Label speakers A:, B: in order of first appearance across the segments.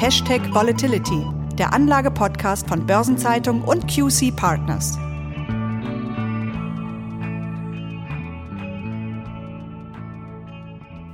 A: Hashtag Volatility, der Anlage-Podcast von Börsenzeitung und QC Partners.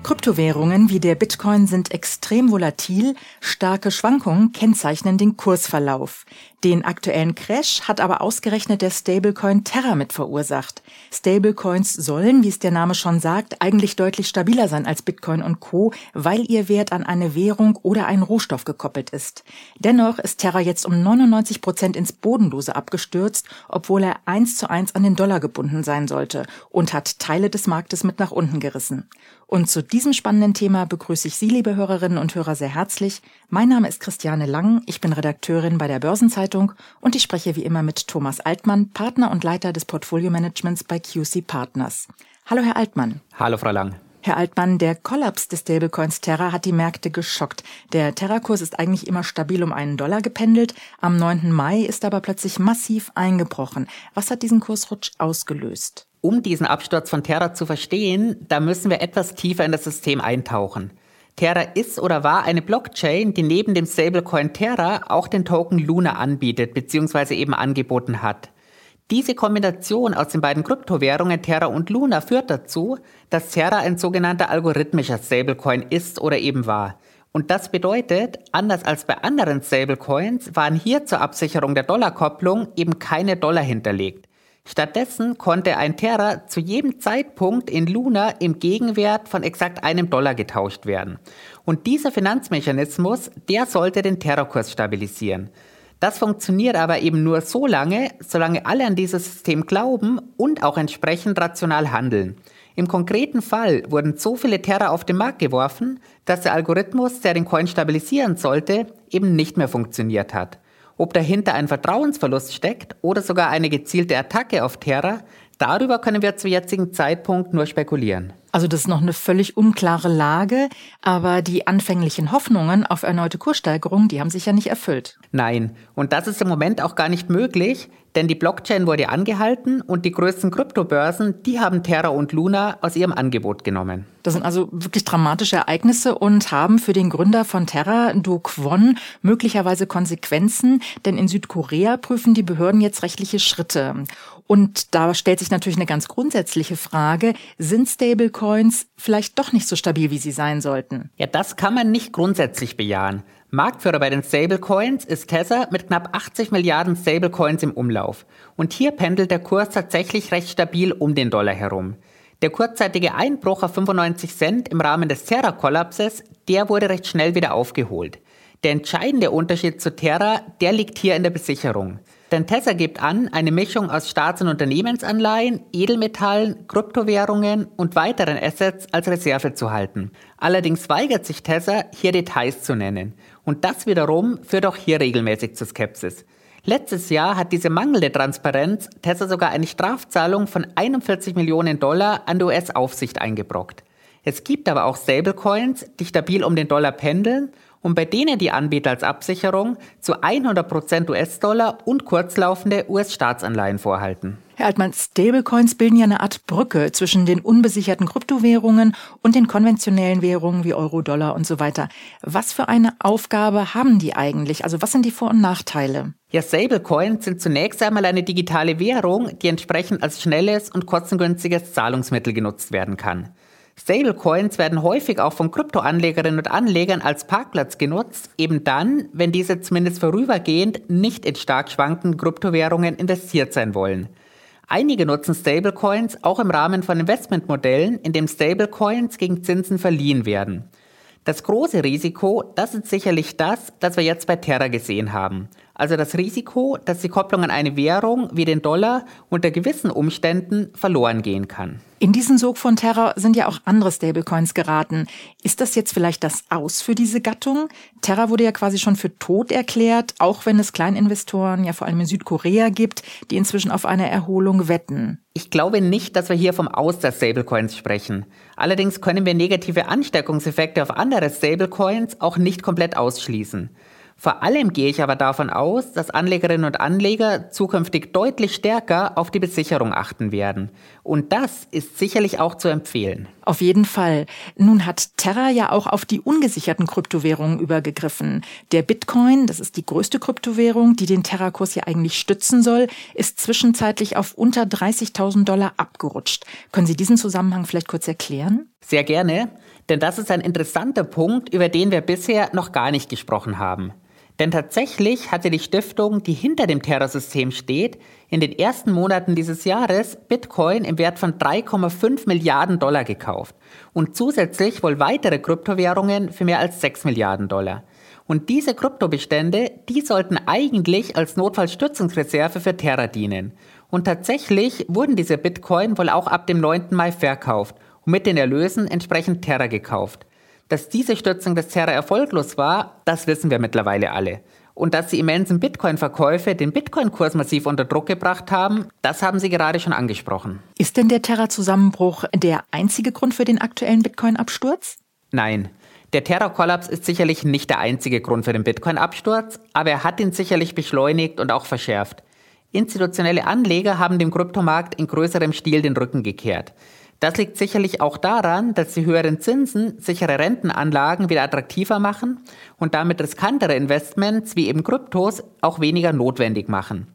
A: Kryptowährungen wie der Bitcoin sind extrem volatil, starke Schwankungen kennzeichnen den Kursverlauf. Den aktuellen Crash hat aber ausgerechnet der Stablecoin Terra mit verursacht. Stablecoins sollen, wie es der Name schon sagt, eigentlich deutlich stabiler sein als Bitcoin und Co., weil ihr Wert an eine Währung oder einen Rohstoff gekoppelt ist. Dennoch ist Terra jetzt um 99 Prozent ins Bodenlose abgestürzt, obwohl er eins zu eins an den Dollar gebunden sein sollte und hat Teile des Marktes mit nach unten gerissen. Und zu diesem spannenden Thema begrüße ich Sie, liebe Hörerinnen und Hörer, sehr herzlich. Mein Name ist Christiane Lang, ich bin Redakteurin bei der Börsenzeitung Zeitung und ich spreche wie immer mit Thomas Altmann, Partner und Leiter des Portfolio-Managements bei QC Partners. Hallo, Herr Altmann.
B: Hallo, Frau Lang.
A: Herr Altmann, der Kollaps des Stablecoins Terra hat die Märkte geschockt. Der Terra-Kurs ist eigentlich immer stabil um einen Dollar gependelt. Am 9. Mai ist aber plötzlich massiv eingebrochen. Was hat diesen Kursrutsch ausgelöst?
B: Um diesen Absturz von Terra zu verstehen, da müssen wir etwas tiefer in das System eintauchen. Terra ist oder war eine Blockchain, die neben dem Stablecoin Terra auch den Token Luna anbietet bzw. eben angeboten hat. Diese Kombination aus den beiden Kryptowährungen Terra und Luna führt dazu, dass Terra ein sogenannter algorithmischer Stablecoin ist oder eben war. Und das bedeutet, anders als bei anderen Stablecoins waren hier zur Absicherung der Dollarkopplung eben keine Dollar hinterlegt. Stattdessen konnte ein Terra zu jedem Zeitpunkt in Luna im Gegenwert von exakt einem Dollar getauscht werden. Und dieser Finanzmechanismus, der sollte den Terrorkurs stabilisieren. Das funktioniert aber eben nur so lange, solange alle an dieses System glauben und auch entsprechend rational handeln. Im konkreten Fall wurden so viele Terra auf den Markt geworfen, dass der Algorithmus, der den Coin stabilisieren sollte, eben nicht mehr funktioniert hat. Ob dahinter ein Vertrauensverlust steckt oder sogar eine gezielte Attacke auf Terra, darüber können wir zu jetzigen Zeitpunkt nur spekulieren.
A: Also das ist noch eine völlig unklare Lage, aber die anfänglichen Hoffnungen auf erneute Kurssteigerung, die haben sich ja nicht erfüllt.
B: Nein, und das ist im Moment auch gar nicht möglich, denn die Blockchain wurde angehalten und die größten Kryptobörsen, die haben Terra und Luna aus ihrem Angebot genommen.
A: Das sind also wirklich dramatische Ereignisse und haben für den Gründer von Terra, Do Kwon, möglicherweise Konsequenzen, denn in Südkorea prüfen die Behörden jetzt rechtliche Schritte. Und da stellt sich natürlich eine ganz grundsätzliche Frage, sind Stablecoins vielleicht doch nicht so stabil, wie sie sein sollten?
B: Ja, das kann man nicht grundsätzlich bejahen. Marktführer bei den Stablecoins ist Tether mit knapp 80 Milliarden Stablecoins im Umlauf. Und hier pendelt der Kurs tatsächlich recht stabil um den Dollar herum. Der kurzzeitige Einbruch auf 95 Cent im Rahmen des Terra-Kollapses, der wurde recht schnell wieder aufgeholt. Der entscheidende Unterschied zu Terra, der liegt hier in der Besicherung. Denn Tesla gibt an, eine Mischung aus Staats- und Unternehmensanleihen, Edelmetallen, Kryptowährungen und weiteren Assets als Reserve zu halten. Allerdings weigert sich Tesla, hier Details zu nennen. Und das wiederum führt auch hier regelmäßig zu Skepsis. Letztes Jahr hat diese mangelnde Transparenz Tesla sogar eine Strafzahlung von 41 Millionen Dollar an die US-Aufsicht eingebrockt. Es gibt aber auch Stablecoins, die stabil um den Dollar pendeln und bei denen die Anbieter als Absicherung zu 100% US-Dollar und kurzlaufende US-Staatsanleihen vorhalten.
A: Herr Altmann, Stablecoins bilden ja eine Art Brücke zwischen den unbesicherten Kryptowährungen und den konventionellen Währungen wie Euro, Dollar und so weiter. Was für eine Aufgabe haben die eigentlich? Also was sind die Vor- und Nachteile?
B: Ja, Stablecoins sind zunächst einmal eine digitale Währung, die entsprechend als schnelles und kostengünstiges Zahlungsmittel genutzt werden kann. Stablecoins werden häufig auch von Kryptoanlegerinnen und Anlegern als Parkplatz genutzt, eben dann, wenn diese zumindest vorübergehend nicht in stark schwankenden Kryptowährungen investiert sein wollen. Einige nutzen Stablecoins auch im Rahmen von Investmentmodellen, in dem Stablecoins gegen Zinsen verliehen werden. Das große Risiko, das ist sicherlich das, das wir jetzt bei Terra gesehen haben. Also das Risiko, dass die Kopplung an eine Währung wie den Dollar unter gewissen Umständen verloren gehen kann.
A: In diesen Sog von Terror sind ja auch andere Stablecoins geraten. Ist das jetzt vielleicht das Aus für diese Gattung? Terra wurde ja quasi schon für tot erklärt, auch wenn es Kleininvestoren ja vor allem in Südkorea gibt, die inzwischen auf eine Erholung wetten.
B: Ich glaube nicht, dass wir hier vom Aus der Stablecoins sprechen. Allerdings können wir negative Ansteckungseffekte auf andere Stablecoins auch nicht komplett ausschließen. Vor allem gehe ich aber davon aus, dass Anlegerinnen und Anleger zukünftig deutlich stärker auf die Besicherung achten werden. Und das ist sicherlich auch zu empfehlen.
A: Auf jeden Fall. Nun hat Terra ja auch auf die ungesicherten Kryptowährungen übergegriffen. Der Bitcoin, das ist die größte Kryptowährung, die den Terra-Kurs ja eigentlich stützen soll, ist zwischenzeitlich auf unter 30.000 Dollar abgerutscht. Können Sie diesen Zusammenhang vielleicht kurz erklären?
B: Sehr gerne, denn das ist ein interessanter Punkt, über den wir bisher noch gar nicht gesprochen haben. Denn tatsächlich hatte die Stiftung, die hinter dem Terrorsystem steht, in den ersten Monaten dieses Jahres Bitcoin im Wert von 3,5 Milliarden Dollar gekauft und zusätzlich wohl weitere Kryptowährungen für mehr als 6 Milliarden Dollar. Und diese Kryptobestände, die sollten eigentlich als Notfallstützungsreserve für Terra dienen. Und tatsächlich wurden diese Bitcoin wohl auch ab dem 9. Mai verkauft und mit den Erlösen entsprechend Terra gekauft. Dass diese Stützung des Terra erfolglos war, das wissen wir mittlerweile alle. Und dass die immensen Bitcoin-Verkäufe den Bitcoin-Kurs massiv unter Druck gebracht haben, das haben Sie gerade schon angesprochen.
A: Ist denn der Terra-Zusammenbruch der einzige Grund für den aktuellen Bitcoin-Absturz?
B: Nein. Der Terra-Kollaps ist sicherlich nicht der einzige Grund für den Bitcoin-Absturz, aber er hat ihn sicherlich beschleunigt und auch verschärft. Institutionelle Anleger haben dem Kryptomarkt in größerem Stil den Rücken gekehrt. Das liegt sicherlich auch daran, dass die höheren Zinsen sichere Rentenanlagen wieder attraktiver machen und damit riskantere Investments wie eben Kryptos auch weniger notwendig machen.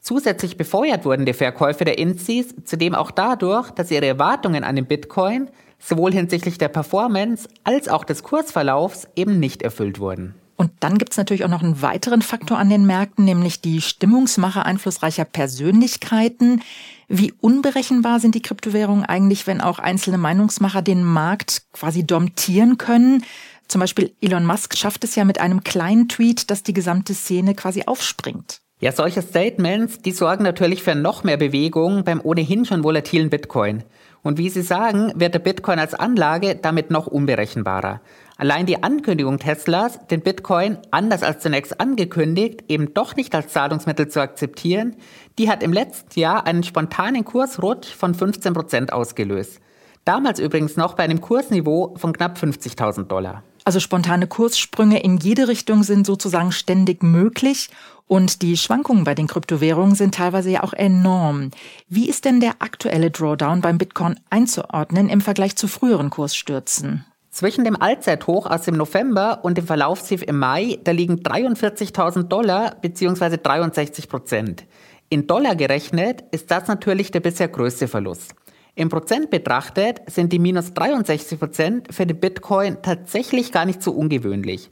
B: Zusätzlich befeuert wurden die Verkäufe der Insis zudem auch dadurch, dass ihre Erwartungen an den Bitcoin sowohl hinsichtlich der Performance als auch des Kursverlaufs eben nicht erfüllt wurden.
A: Und dann gibt es natürlich auch noch einen weiteren Faktor an den Märkten, nämlich die Stimmungsmache einflussreicher Persönlichkeiten. Wie unberechenbar sind die Kryptowährungen eigentlich, wenn auch einzelne Meinungsmacher den Markt quasi domptieren können? Zum Beispiel Elon Musk schafft es ja mit einem kleinen Tweet, dass die gesamte Szene quasi aufspringt.
B: Ja, solche Statements, die sorgen natürlich für noch mehr Bewegung beim ohnehin schon volatilen Bitcoin. Und wie Sie sagen, wird der Bitcoin als Anlage damit noch unberechenbarer. Allein die Ankündigung Teslas, den Bitcoin anders als zunächst angekündigt, eben doch nicht als Zahlungsmittel zu akzeptieren, die hat im letzten Jahr einen spontanen Kursrutsch von 15 Prozent ausgelöst. Damals übrigens noch bei einem Kursniveau von knapp 50.000 Dollar.
A: Also spontane Kurssprünge in jede Richtung sind sozusagen ständig möglich und die Schwankungen bei den Kryptowährungen sind teilweise ja auch enorm. Wie ist denn der aktuelle Drawdown beim Bitcoin einzuordnen im Vergleich zu früheren Kursstürzen?
B: Zwischen dem Allzeithoch aus dem November und dem Verlaufstief im Mai, da liegen 43.000 Dollar bzw. 63 Prozent. In Dollar gerechnet ist das natürlich der bisher größte Verlust. Im Prozent betrachtet sind die minus 63 Prozent für den Bitcoin tatsächlich gar nicht so ungewöhnlich.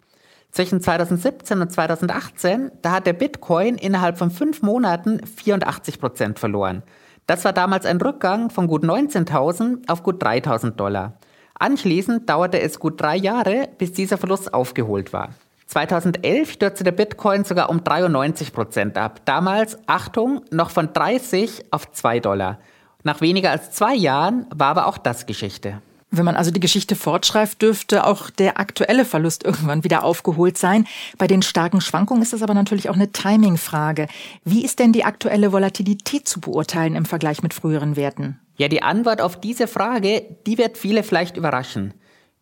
B: Zwischen 2017 und 2018, da hat der Bitcoin innerhalb von fünf Monaten 84 Prozent verloren. Das war damals ein Rückgang von gut 19.000 auf gut 3.000 Dollar. Anschließend dauerte es gut drei Jahre, bis dieser Verlust aufgeholt war. 2011 stürzte der Bitcoin sogar um 93 Prozent ab. Damals, Achtung, noch von 30 auf 2 Dollar. Nach weniger als zwei Jahren war aber auch das Geschichte.
A: Wenn man also die Geschichte fortschreibt, dürfte auch der aktuelle Verlust irgendwann wieder aufgeholt sein. Bei den starken Schwankungen ist es aber natürlich auch eine Timing-Frage. Wie ist denn die aktuelle Volatilität zu beurteilen im Vergleich mit früheren Werten?
B: Ja, die Antwort auf diese Frage, die wird viele vielleicht überraschen.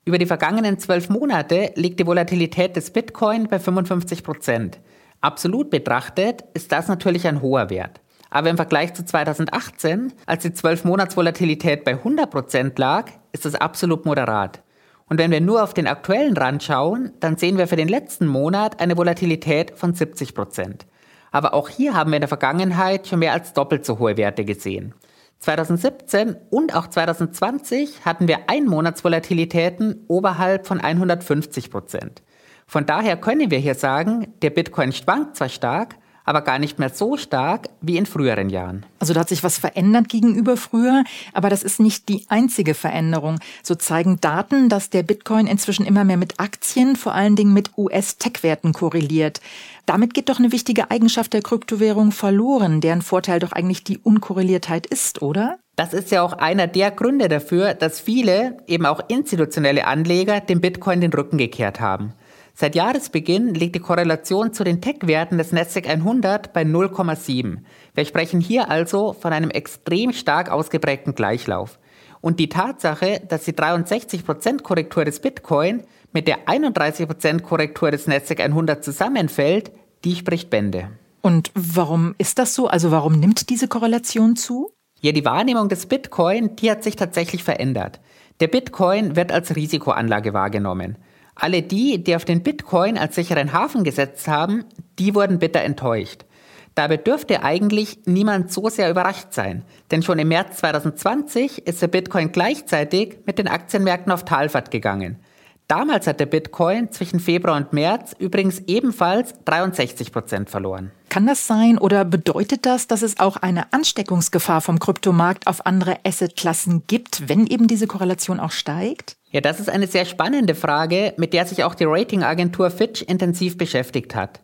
B: Über die vergangenen zwölf Monate liegt die Volatilität des Bitcoin bei 55 Prozent. Absolut betrachtet ist das natürlich ein hoher Wert. Aber im Vergleich zu 2018, als die 12-Monats-Volatilität bei 100 Prozent lag, ist das absolut moderat. Und wenn wir nur auf den aktuellen Rand schauen, dann sehen wir für den letzten Monat eine Volatilität von 70 Prozent. Aber auch hier haben wir in der Vergangenheit schon mehr als doppelt so hohe Werte gesehen. 2017 und auch 2020 hatten wir Einmonatsvolatilitäten oberhalb von 150 Prozent. Von daher können wir hier sagen, der Bitcoin schwankt zwar stark, aber gar nicht mehr so stark wie in früheren Jahren.
A: Also da hat sich was verändert gegenüber früher, aber das ist nicht die einzige Veränderung. So zeigen Daten, dass der Bitcoin inzwischen immer mehr mit Aktien, vor allen Dingen mit US-Tech-Werten korreliert. Damit geht doch eine wichtige Eigenschaft der Kryptowährung verloren, deren Vorteil doch eigentlich die Unkorreliertheit ist, oder?
B: Das ist ja auch einer der Gründe dafür, dass viele, eben auch institutionelle Anleger, dem Bitcoin den Rücken gekehrt haben. Seit Jahresbeginn liegt die Korrelation zu den Tech-Werten des Nasdaq 100 bei 0,7. Wir sprechen hier also von einem extrem stark ausgeprägten Gleichlauf. Und die Tatsache, dass die 63% Korrektur des Bitcoin mit der 31% Korrektur des Nasdaq 100 zusammenfällt, die spricht Bände.
A: Und warum ist das so? Also warum nimmt diese Korrelation zu?
B: Ja, die Wahrnehmung des Bitcoin, die hat sich tatsächlich verändert. Der Bitcoin wird als Risikoanlage wahrgenommen. Alle die, die auf den Bitcoin als sicheren Hafen gesetzt haben, die wurden bitter enttäuscht. Dabei dürfte eigentlich niemand so sehr überrascht sein, denn schon im März 2020 ist der Bitcoin gleichzeitig mit den Aktienmärkten auf Talfahrt gegangen. Damals hat der Bitcoin zwischen Februar und März übrigens ebenfalls 63 Prozent verloren.
A: Kann das sein oder bedeutet das, dass es auch eine Ansteckungsgefahr vom Kryptomarkt auf andere Assetklassen gibt, wenn eben diese Korrelation auch steigt?
B: Ja, das ist eine sehr spannende Frage, mit der sich auch die Ratingagentur Fitch intensiv beschäftigt hat.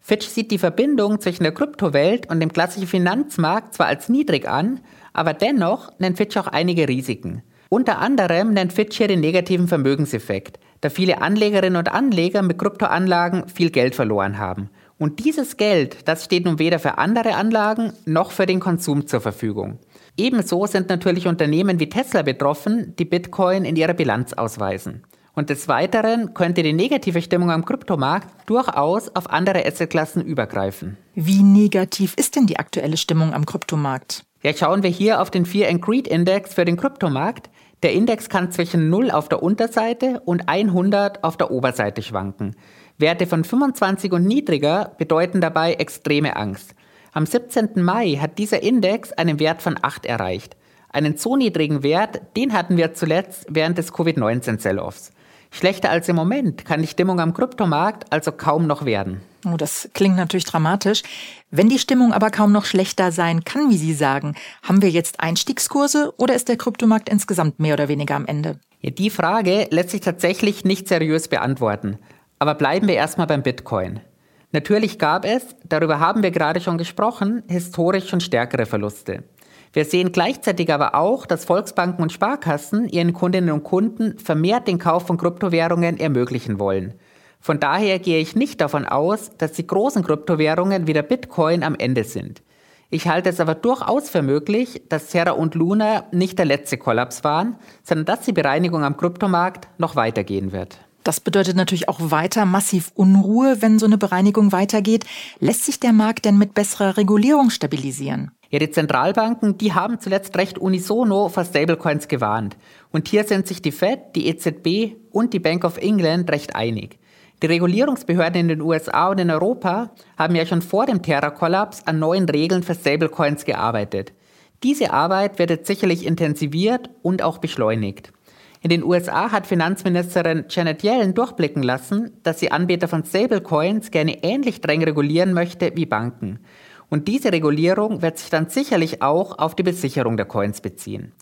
B: Fitch sieht die Verbindung zwischen der Kryptowelt und dem klassischen Finanzmarkt zwar als niedrig an, aber dennoch nennt Fitch auch einige Risiken. Unter anderem nennt Fitch hier den negativen Vermögenseffekt, da viele Anlegerinnen und Anleger mit Kryptoanlagen viel Geld verloren haben. Und dieses Geld, das steht nun weder für andere Anlagen noch für den Konsum zur Verfügung. Ebenso sind natürlich Unternehmen wie Tesla betroffen, die Bitcoin in ihrer Bilanz ausweisen. Und des Weiteren könnte die negative Stimmung am Kryptomarkt durchaus auf andere Assetklassen übergreifen.
A: Wie negativ ist denn die aktuelle Stimmung am Kryptomarkt?
B: Ja, schauen wir hier auf den Fear and Greed Index für den Kryptomarkt. Der Index kann zwischen 0 auf der Unterseite und 100 auf der Oberseite schwanken. Werte von 25 und niedriger bedeuten dabei extreme Angst. Am 17. Mai hat dieser Index einen Wert von 8 erreicht. Einen so niedrigen Wert, den hatten wir zuletzt während des Covid-19-Sell-Offs. Schlechter als im Moment kann die Stimmung am Kryptomarkt also kaum noch werden.
A: Oh, das klingt natürlich dramatisch. Wenn die Stimmung aber kaum noch schlechter sein kann, wie Sie sagen, haben wir jetzt Einstiegskurse oder ist der Kryptomarkt insgesamt mehr oder weniger am Ende?
B: Ja, die Frage lässt sich tatsächlich nicht seriös beantworten. Aber bleiben wir erstmal beim Bitcoin. Natürlich gab es, darüber haben wir gerade schon gesprochen, historisch schon stärkere Verluste. Wir sehen gleichzeitig aber auch, dass Volksbanken und Sparkassen ihren Kundinnen und Kunden vermehrt den Kauf von Kryptowährungen ermöglichen wollen. Von daher gehe ich nicht davon aus, dass die großen Kryptowährungen wie der Bitcoin am Ende sind. Ich halte es aber durchaus für möglich, dass Terra und Luna nicht der letzte Kollaps waren, sondern dass die Bereinigung am Kryptomarkt noch weitergehen wird.
A: Das bedeutet natürlich auch weiter massiv Unruhe, wenn so eine Bereinigung weitergeht. Lässt sich der Markt denn mit besserer Regulierung stabilisieren?
B: Ja, die Zentralbanken, die haben zuletzt recht unisono vor Stablecoins gewarnt. Und hier sind sich die Fed, die EZB und die Bank of England recht einig. Die Regulierungsbehörden in den USA und in Europa haben ja schon vor dem Terra-Kollaps an neuen Regeln für Stablecoins gearbeitet. Diese Arbeit wird jetzt sicherlich intensiviert und auch beschleunigt. In den USA hat Finanzministerin Janet Yellen durchblicken lassen, dass sie Anbieter von Stablecoins gerne ähnlich streng regulieren möchte wie Banken. Und diese Regulierung wird sich dann sicherlich auch auf die Besicherung der Coins beziehen.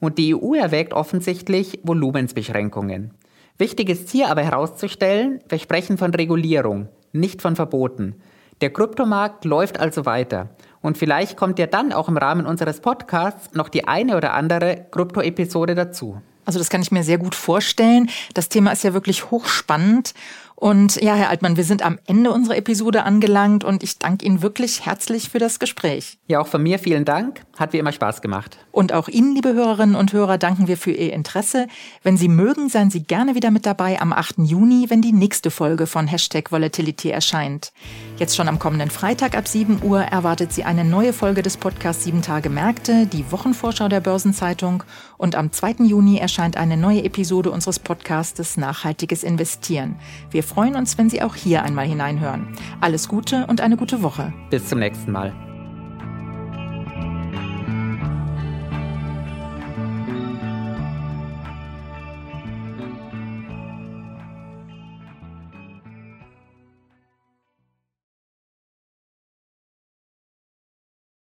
B: Und die EU erwägt offensichtlich Volumensbeschränkungen. Wichtig ist hier aber herauszustellen, wir sprechen von Regulierung, nicht von Verboten. Der Kryptomarkt läuft also weiter. Und vielleicht kommt ja dann auch im Rahmen unseres Podcasts noch die eine oder andere Krypto-Episode dazu.
A: Also das kann ich mir sehr gut vorstellen. Das Thema ist ja wirklich hochspannend. Und ja, Herr Altmann, wir sind am Ende unserer Episode angelangt und ich danke Ihnen wirklich herzlich für das Gespräch.
B: Ja, auch von mir vielen Dank. Hat wie immer Spaß gemacht.
A: Und auch Ihnen, liebe Hörerinnen und Hörer, danken wir für Ihr Interesse. Wenn Sie mögen, seien Sie gerne wieder mit dabei am 8. Juni, wenn die nächste Folge von Hashtag Volatility erscheint. Jetzt schon am kommenden Freitag ab 7 Uhr erwartet Sie eine neue Folge des Podcasts 7 Tage Märkte, die Wochenvorschau der Börsenzeitung. Und am 2. Juni erscheint eine neue Episode unseres Podcastes Nachhaltiges Investieren. Wir freuen uns, wenn Sie auch hier einmal hineinhören. Alles Gute und eine gute Woche.
B: Bis zum nächsten Mal.